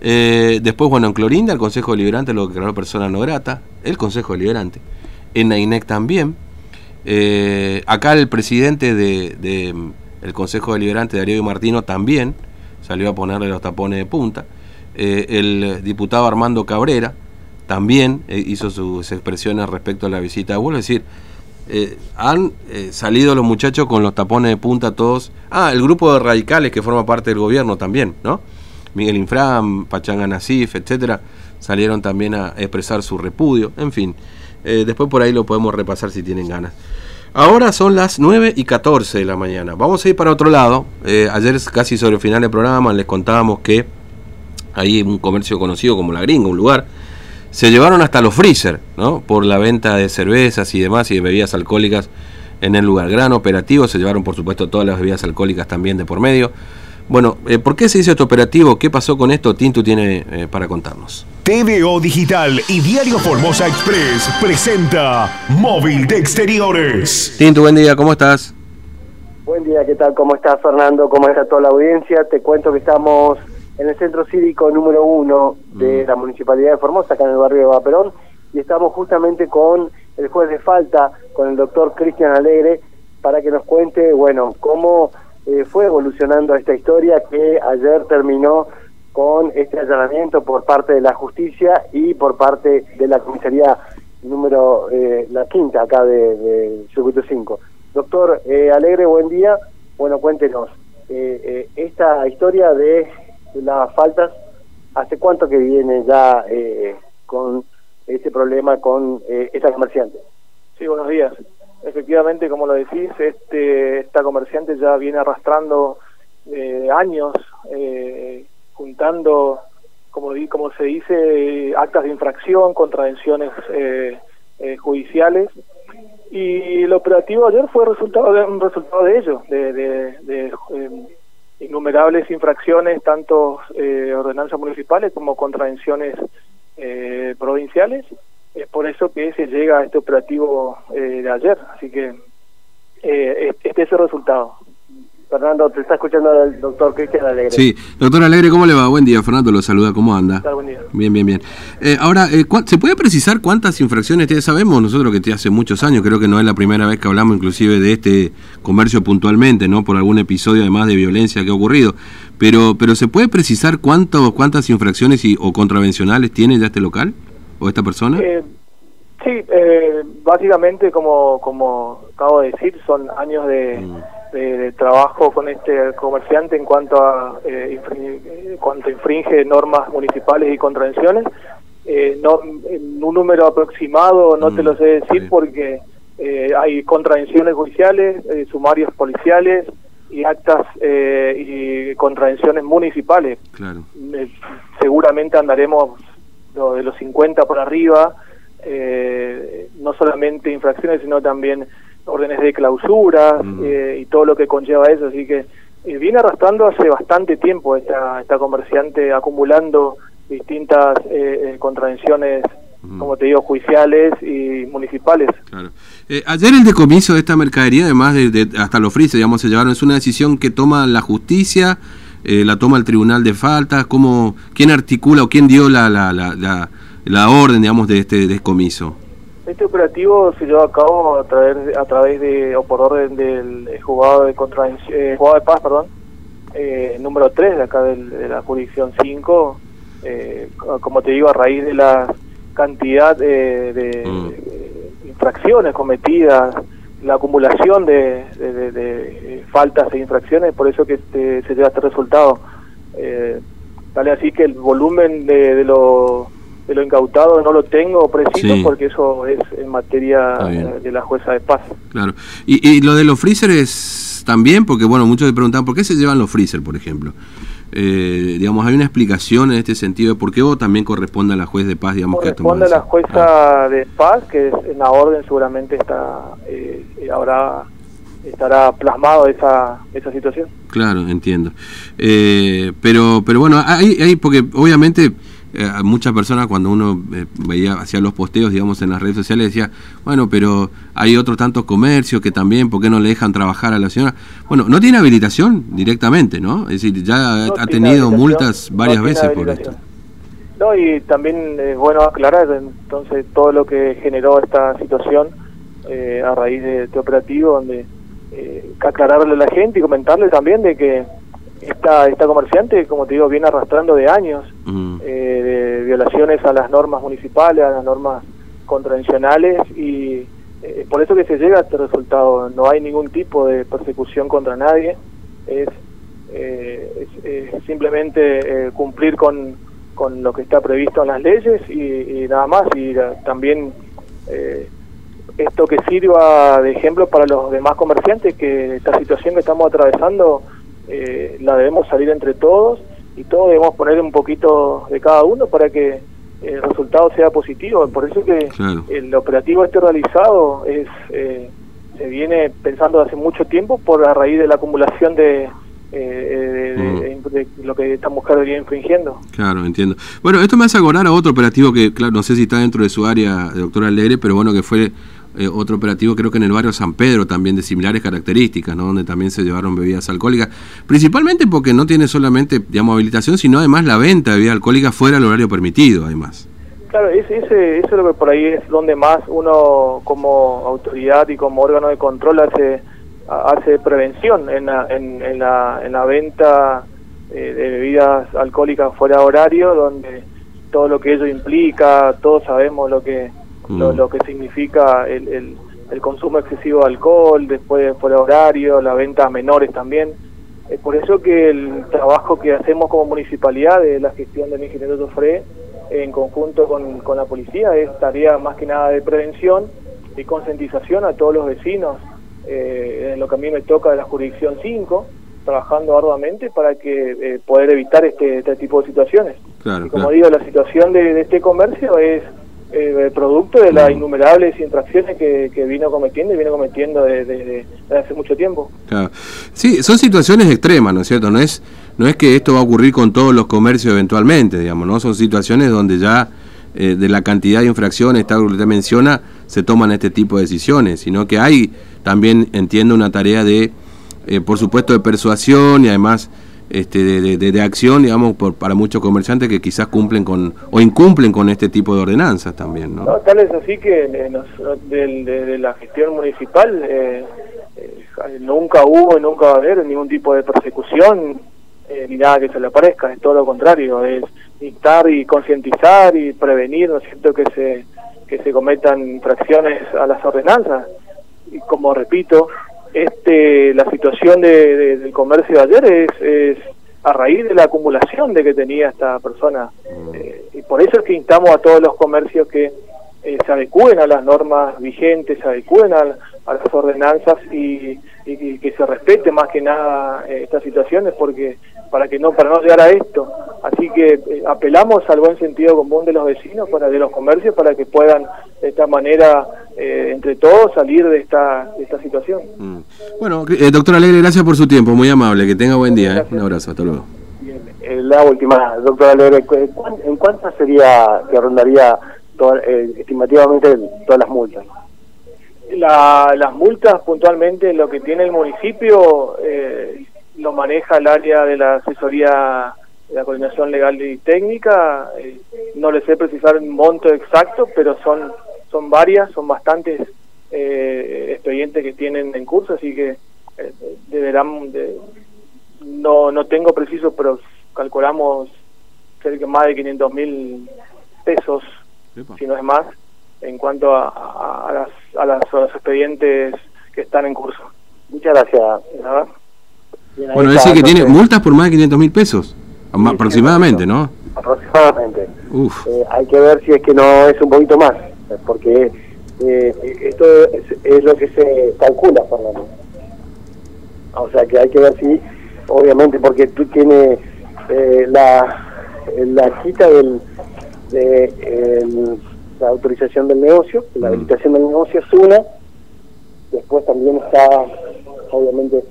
Eh, después, bueno, en Clorinda, el Consejo Deliberante lo declaró persona no grata, el Consejo Deliberante. En Nainec también. Eh, acá el presidente del de, el Consejo Deliberante, Darío Martino, también salió a ponerle los tapones de punta. Eh, el diputado Armando Cabrera también hizo sus expresiones respecto a la visita de vuelo. Es decir, han salido los muchachos con los tapones de punta todos. Ah, el grupo de radicales que forma parte del gobierno también, ¿no? Miguel Infram, Pachanga Nasif, etcétera, salieron también a expresar su repudio. En fin, eh, después por ahí lo podemos repasar si tienen ganas. Ahora son las 9 y 14 de la mañana. Vamos a ir para otro lado. Eh, ayer, casi sobre el final del programa, les contábamos que hay un comercio conocido como La Gringa, un lugar. Se llevaron hasta los freezer, ¿no? Por la venta de cervezas y demás y de bebidas alcohólicas en el lugar. Gran operativo, se llevaron por supuesto todas las bebidas alcohólicas también de por medio. Bueno, eh, ¿por qué se hizo este operativo? ¿Qué pasó con esto? Tintu tiene eh, para contarnos. TVO Digital y Diario Formosa Express presenta Móvil de Exteriores. Tintu, buen día, ¿cómo estás? Buen día, ¿qué tal? ¿Cómo estás, Fernando? ¿Cómo está toda la audiencia? Te cuento que estamos en el centro cívico número uno de mm. la Municipalidad de Formosa, acá en el barrio de Vaperón, y estamos justamente con el juez de falta, con el doctor Cristian Alegre, para que nos cuente, bueno, cómo eh, fue evolucionando esta historia que ayer terminó con este allanamiento por parte de la justicia y por parte de la comisaría número eh, la quinta acá de, Circuito 5. Doctor eh, Alegre, buen día. Bueno, cuéntenos, esta historia de las faltas, ¿hace cuánto que viene ya con este problema con esta comerciante? Sí, buenos días. Efectivamente, como lo decís, este, esta comerciante ya viene arrastrando eh, años, eh, juntando, como, como se dice, actas de infracción, contravenciones eh, judiciales. Y el operativo ayer fue resultado de, un resultado de ello, de, de, innumerables infracciones, tanto ordenanzas municipales como contravenciones provinciales es por eso que se llega a este operativo eh, de ayer. Así que eh, este es el resultado. Fernando, te está escuchando el doctor Cristian Alegre. Sí, doctor Alegre, ¿cómo le va? Buen día, Fernando, lo saluda, ¿cómo anda? Buen día. Bien, bien, bien. Eh, ahora, ¿se puede precisar cuántas infracciones tiene? Sabemos nosotros que hace muchos años, creo que no es la primera vez que hablamos inclusive de este comercio puntualmente, ¿no? Por algún episodio además de violencia que ha ocurrido. Pero, pero ¿se puede precisar cuánto, cuántas infracciones y, o contravencionales tiene ya este local? O esta persona? Eh, sí, eh, básicamente como, como acabo de decir, son años de, mm. de, trabajo con este comerciante en cuanto a eh, cuanto infringe normas municipales y contravenciones. Eh, no, un número aproximado no te lo mm, sé decir porque hay contravenciones judiciales, sumarios policiales y actas y contravenciones municipales. Claro. seguramente andaremos de los 50 por arriba, eh, no solamente infracciones, sino también órdenes de clausura mm. eh, y todo lo que conlleva eso. Así que eh, viene arrastrando hace bastante tiempo esta, esta comerciante acumulando distintas contravenciones mm. como te digo, judiciales y municipales. Claro. ayer el decomiso de esta mercadería, además de, hasta los frises, digamos, se llevaron, es una decisión que toma la justicia, eh, la toma el Tribunal de Faltas? ¿Cómo, ¿Quién articula o quién dio la, la, la, la, orden, digamos, de este descomiso? Este operativo se llevó a cabo a través, a través de, o por orden del juzgado de, contra, eh, de paz, perdón, eh, número 3 de acá de la jurisdicción 5, eh, como te digo, a raíz de la cantidad de, mm. infracciones cometidas la acumulación de, de, faltas e infracciones, por eso que este, se llega a este resultado. Eh, tal así que el volumen de, lo, de lo incautado no lo tengo preciso porque eso es en materia de la jueza de paz. Claro. Y, y lo de los freezers también, porque bueno, muchos me preguntan, ¿por qué se llevan los freezer, por ejemplo? Eh, digamos, hay una explicación en este sentido de por qué o también corresponde a la juez de paz, digamos, corresponde a la jueza de paz, que en la orden seguramente está eh, habrá estará plasmado esa esa situación. Claro, entiendo. Eh, pero pero bueno, hay, hay porque obviamente eh, muchas personas cuando uno eh, veía hacía los posteos, digamos, en las redes sociales, decía, bueno, pero hay otros tantos comercios que también, ¿por qué no le dejan trabajar a la señora? Bueno, no tiene habilitación directamente, ¿no? Es decir, ya ha tenido multas varias veces por esto. No, y también es bueno aclarar entonces todo lo que generó esta situación eh, a raíz de este operativo, donde eh, aclararle a la gente y comentarle también de que esta, esta comerciante, como te digo, viene arrastrando de años eh, de violaciones a las normas municipales, a las normas contravencionales y eh, por eso que se llega a este resultado. No hay ningún tipo de persecución contra nadie, es, eh, simplemente cumplir con, con lo que está previsto en las leyes y, nada más. Y también esto que sirva de ejemplo para los demás comerciantes que esta situación que estamos atravesando eh, la debemos salir entre todos y todos debemos poner un poquito de cada uno para que el resultado sea positivo. Por eso que el operativo este realizado es eh, se viene pensando hace mucho tiempo por a raíz de la acumulación de, eh, mm. lo que esta mujer venía infringiendo. Claro, entiendo. Bueno, esto me hace acordar a otro operativo que, claro, no sé si está dentro de su área, doctora Alegre, pero bueno, que fue eh, otro operativo creo que en el barrio San Pedro también de similares características, ¿no? donde también se llevaron bebidas alcohólicas, principalmente porque no tiene solamente, digamos, habilitación, sino además la venta de bebida alcohólica fuera del horario permitido, además. Claro, ese, ese, eso es lo que por ahí es donde más uno como autoridad y como órgano de control hace, hace prevención en la, en, la, en la venta eh, de bebidas alcohólicas fuera de horario, donde todo lo que ello implica, todos sabemos lo que Mm. lo, que significa el, el, consumo excesivo de alcohol, después fuera horario, la venta a menores también. Es por eso que el trabajo que hacemos como municipalidad de la gestión del ingeniero Sofré, en conjunto con, con la policía, es tarea más que nada de prevención y concientización a todos los vecinos, eh, en lo que a mí me toca de la jurisdicción 5, trabajando arduamente para que eh, poder evitar este, este tipo de situaciones. y como digo, la situación de, de este comercio es eh, producto de las innumerables infracciones que, que, vino cometiendo y viene cometiendo desde, hace mucho tiempo. Sí, son situaciones extremas, ¿no es cierto? No es, no es que esto va a ocurrir con todos los comercios eventualmente, digamos, ¿no? Son situaciones donde ya eh, de la cantidad de infracciones, tal que usted menciona, se toman este tipo de decisiones, sino que hay también, entiendo, una tarea de, eh, por supuesto, de persuasión y además este, de, de, acción, digamos, por, para muchos comerciantes que quizás cumplen con o incumplen con este tipo de ordenanzas también, ¿no? tal es así que de, la gestión municipal eh, eh, nunca hubo y nunca va a haber ningún tipo de persecución eh, ni nada que se le parezca, es todo lo contrario, es dictar y concientizar y prevenir, ¿no es que se, que se cometan infracciones a las ordenanzas. Y como repito, este la situación de, del comercio de ayer es, es, a raíz de la acumulación de que tenía esta persona. Eh, y por eso es que instamos a todos los comercios que eh, se adecúen a las normas vigentes, se adecúen a, las ordenanzas y, y, que se respete más que nada eh, estas situaciones porque para que no para no llegar a esto así que apelamos al buen sentido común de los vecinos para de los comercios para que puedan de esta manera eh, entre todos salir de esta, de esta situación. Mm. Bueno, eh, doctor Alegre, gracias por su tiempo, muy amable, que tenga buen día. Eh. Un abrazo, hasta luego. la última, doctor Alegre, ¿en cuánto sería que rondaría estimativamente todas las multas? La, las multas puntualmente lo que tiene el municipio lo maneja el área de la asesoría de la coordinación legal y técnica. no les sé precisar un monto exacto, pero son son varias, son bastantes eh, expedientes que tienen en curso, así que eh, deberán, de, no, no tengo preciso, pero calculamos cerca más de 500 mil pesos, si no es más, en cuanto a, a, las, a, las, los expedientes que están en curso. Muchas gracias. bueno, decir que tiene multas por más de 500 mil pesos, aproximadamente, ¿no? Aproximadamente. Eh, hay que ver si es que no es un poquito más porque eh, esto es, lo que se calcula, Fernando. O sea que hay que ver si, obviamente, porque tú tienes eh, la, la quita del, de la autorización del negocio, la mm. habilitación del negocio es una, después también está, obviamente,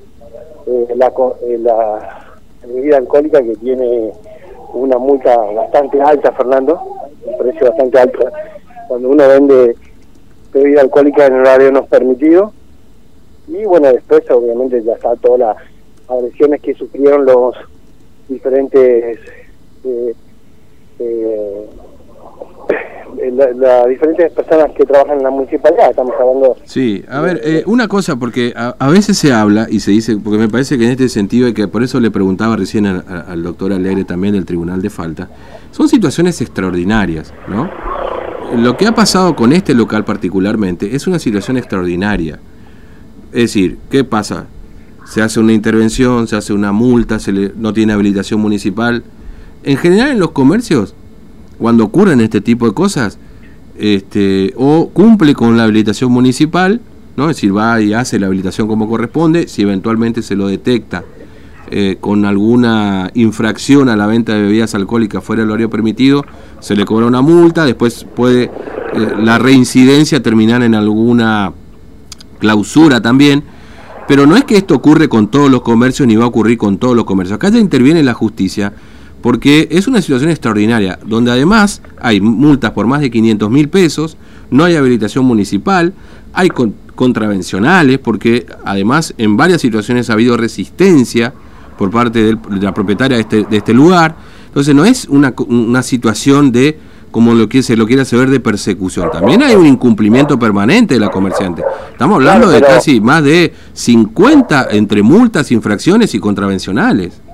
eh, la, la bebida alcohólica que tiene una multa bastante alta, Fernando, un precio bastante alto cuando uno vende bebida alcohólica en horario no permitido. Y bueno, después obviamente ya está todas las agresiones que sufrieron los diferentes eh, eh, las diferentes personas que trabajan en la municipalidad, estamos hablando... Sí, a ver, eh, una cosa, porque a, veces se habla y se dice, porque me parece que en este sentido, y que por eso le preguntaba recién al doctor Alegre también del Tribunal de Falta, son situaciones extraordinarias, ¿no? Lo que ha pasado con este local particularmente es una situación extraordinaria. Es decir, ¿qué pasa? Se hace una intervención, se hace una multa, se le, no tiene habilitación municipal. En general en los comercios cuando ocurren este tipo de cosas, este, o cumple con la habilitación municipal, ¿no? es decir, va y hace la habilitación como corresponde, si eventualmente se lo detecta eh, con alguna infracción a la venta de bebidas alcohólicas fuera del horario permitido, se le cobra una multa, después puede eh, la reincidencia terminar en alguna clausura también, pero no es que esto ocurre con todos los comercios ni va a ocurrir con todos los comercios. Acá ya interviene la justicia porque es una situación extraordinaria, donde además hay multas por más de 500 mil pesos, no hay habilitación municipal, hay contravencionales, porque además en varias situaciones ha habido resistencia por parte de la propietaria de este, de este lugar. Entonces no es una, una situación de, como lo que se lo quiere hacer, de persecución. También hay un incumplimiento permanente de la comerciante. Estamos hablando de casi más de 50 entre multas, infracciones y contravencionales.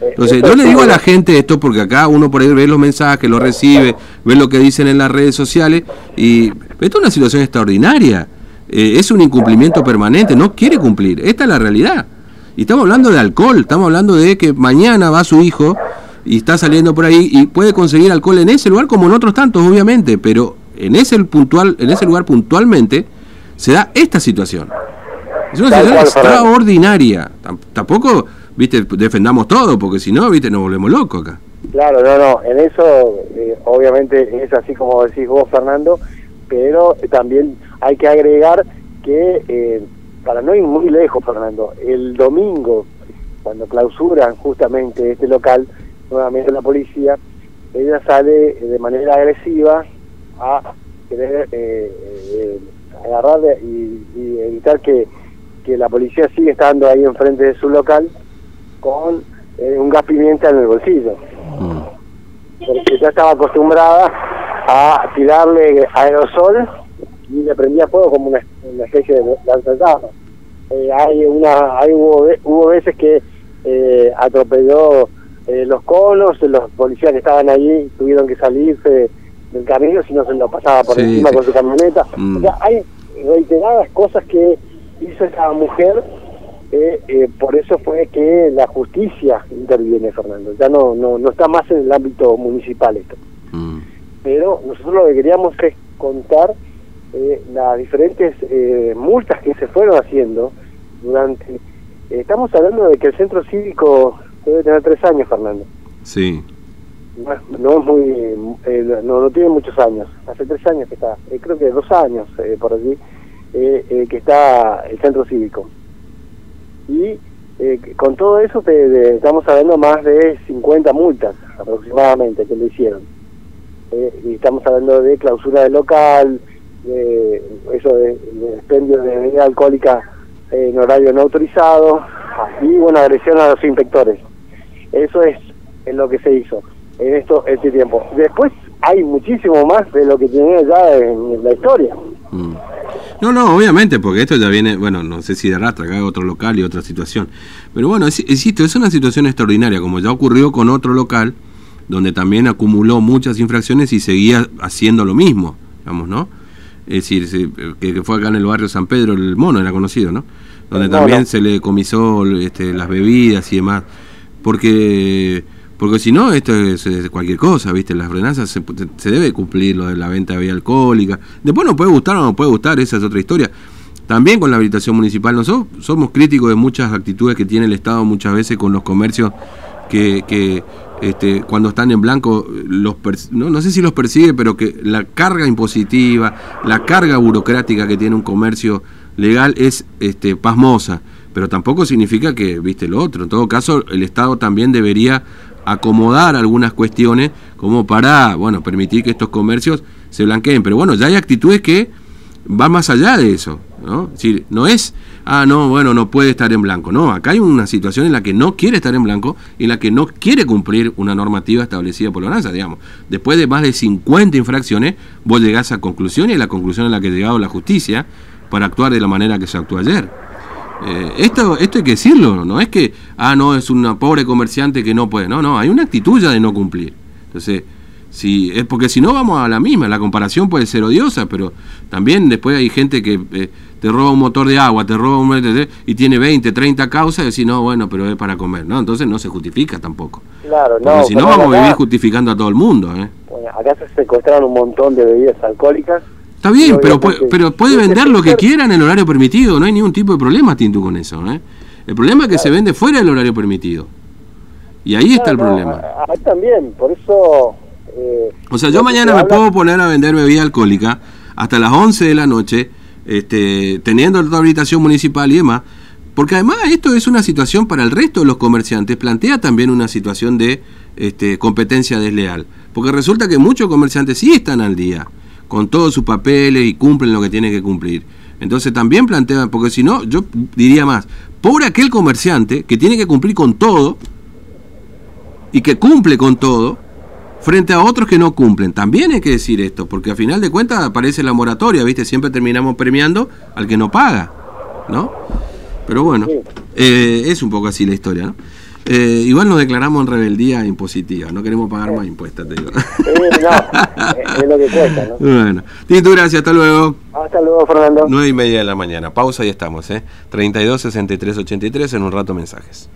Entonces, yo le digo a la gente esto porque acá uno por ahí ve los mensajes, lo recibe, ve lo que dicen en las redes sociales y esto es una situación extraordinaria. Eh, es un incumplimiento permanente, no quiere cumplir. Esta es la realidad. Y estamos hablando de alcohol, estamos hablando de que mañana va su hijo y está saliendo por ahí y puede conseguir alcohol en ese lugar como en otros tantos, obviamente, pero en ese puntual, en ese lugar puntualmente se da esta situación. Es una situación extraordinaria. Tampoco viste, defendamos todo, porque si no, viste, nos volvemos locos acá. Claro, no, no, en eso eh, obviamente es así como decís vos, Fernando, pero también hay que agregar que, eh, para no ir muy lejos, Fernando, el domingo, cuando clausuran justamente este local, nuevamente la policía, ella sale de manera agresiva a querer eh, agarrar y, evitar que, que la policía siga estando ahí enfrente de su local con eh, un gas pimienta en el bolsillo. Mm. Porque ya estaba acostumbrada a tirarle aerosol y le prendía fuego como una, especie de lanzallamas. Eh, hay una, hay hubo, hubo veces que eh, atropelló eh, los conos, los policías que estaban allí tuvieron que salirse del camino si no se lo pasaba por encima con su camioneta. Mm. O sea, hay reiteradas cosas que hizo esa mujer eh, eh, por eso fue que la justicia interviene, Fernando. Ya no, no, no está más en el ámbito municipal esto. Mm. Pero nosotros lo que queríamos es contar eh, las diferentes eh, multas que se fueron haciendo durante... estamos hablando de que el centro cívico debe tener tres años, Fernando. Sí. No, es muy... no, no tiene muchos años. Hace tres años que está. creo que dos años por allí que está el centro cívico y eh, con todo eso estamos hablando más de 50 multas aproximadamente que le hicieron. Eh, y estamos hablando de clausura de local, de eso de, expendio de bebida alcohólica en horario no autorizado y bueno, agresión a los inspectores. Eso es, en lo que se hizo en esto este tiempo. Después hay muchísimo más de lo que tiene ya en la historia. Mm. No, no, obviamente, porque esto ya viene, bueno, no sé si de arrastra, acá hay otro local y otra situación. Pero bueno, insisto, es una situación extraordinaria, como ya ocurrió con otro local, donde también acumuló muchas infracciones y seguía haciendo lo mismo, digamos, ¿no? Es decir, que, fue acá en el barrio San Pedro, el mono era conocido, ¿no? Donde también se le comisó este, las bebidas y demás. Porque porque si no, esto es, cualquier cosa, ¿viste? Las ordenanzas se, debe cumplir lo de la venta de bebida alcohólica. Después no puede gustar o no puede gustar, esa es otra historia. También con la habilitación municipal. Nosotros somos críticos de muchas actitudes que tiene el Estado muchas veces con los comercios que, que este, cuando están en blanco, los no, no sé si los persigue, pero que la carga impositiva, la carga burocrática que tiene un comercio legal es este, pasmosa pero tampoco significa que, viste, lo otro. En todo caso, el Estado también debería acomodar algunas cuestiones como para, bueno, permitir que estos comercios se blanqueen. Pero bueno, ya hay actitudes que van más allá de eso, ¿no? Es decir, no es, ah, no, bueno, no puede estar en blanco. No, acá hay una situación en la que no quiere estar en blanco y en la que no quiere cumplir una normativa establecida por la NASA, digamos. Después de más de 50 infracciones, vos llegás a conclusión y a la conclusión en la que ha llegado la justicia para actuar de la manera que se actuó ayer. Eh, esto, esto hay que decirlo, no es que, ah, no, es una pobre comerciante que no puede, no, no, hay una actitud ya de no cumplir. Entonces, si, es porque si no vamos a la misma, la comparación puede ser odiosa, pero también después hay gente que eh, te roba un motor de agua, te roba un y tiene 20, 30 causas y decís, no, bueno, pero es para comer, ¿no? Entonces no se justifica tampoco. Claro, no. Porque si no vamos a vivir justificando a todo el mundo, ¿eh? Bueno, acá se secuestraron un montón de bebidas alcohólicas. Está bien, pero puede, pero puede vender lo que quiera en el horario permitido, no hay ningún tipo de problema, Tintu, con eso. ¿eh? El problema es que se vende fuera del horario permitido. Y ahí está el No, no, problema. a- Ahí también, por eso... eh, O sea, yo mañana me habla- puedo poner a vender bebida alcohólica hasta las 11 de la noche, este, teniendo la habilitación municipal y demás, porque además esto es una situación para el resto de los comerciantes, plantea también una situación de este, competencia desleal, porque resulta que muchos comerciantes sí están al día, con todos sus papeles y cumplen lo que tienen que cumplir. Entonces también plantea, porque si no, yo diría más, pobre aquel comerciante que tiene que cumplir con todo y que cumple con todo, frente a otros que no cumplen. También hay que decir esto, porque a final de cuentas aparece la moratoria, ¿viste? Siempre terminamos premiando al que no paga, ¿no? Pero bueno, eh, es un poco así la historia, ¿no? Eh, igual nos declaramos en rebeldía impositiva, no queremos pagar más impuestos, te digo. No, es, es lo que cuesta, ¿no? bueno, Tito, gracias, hasta luego. Hasta luego, Fernando. 9 y media de la mañana, pausa y estamos, ¿eh? 32 63 83, en un rato mensajes.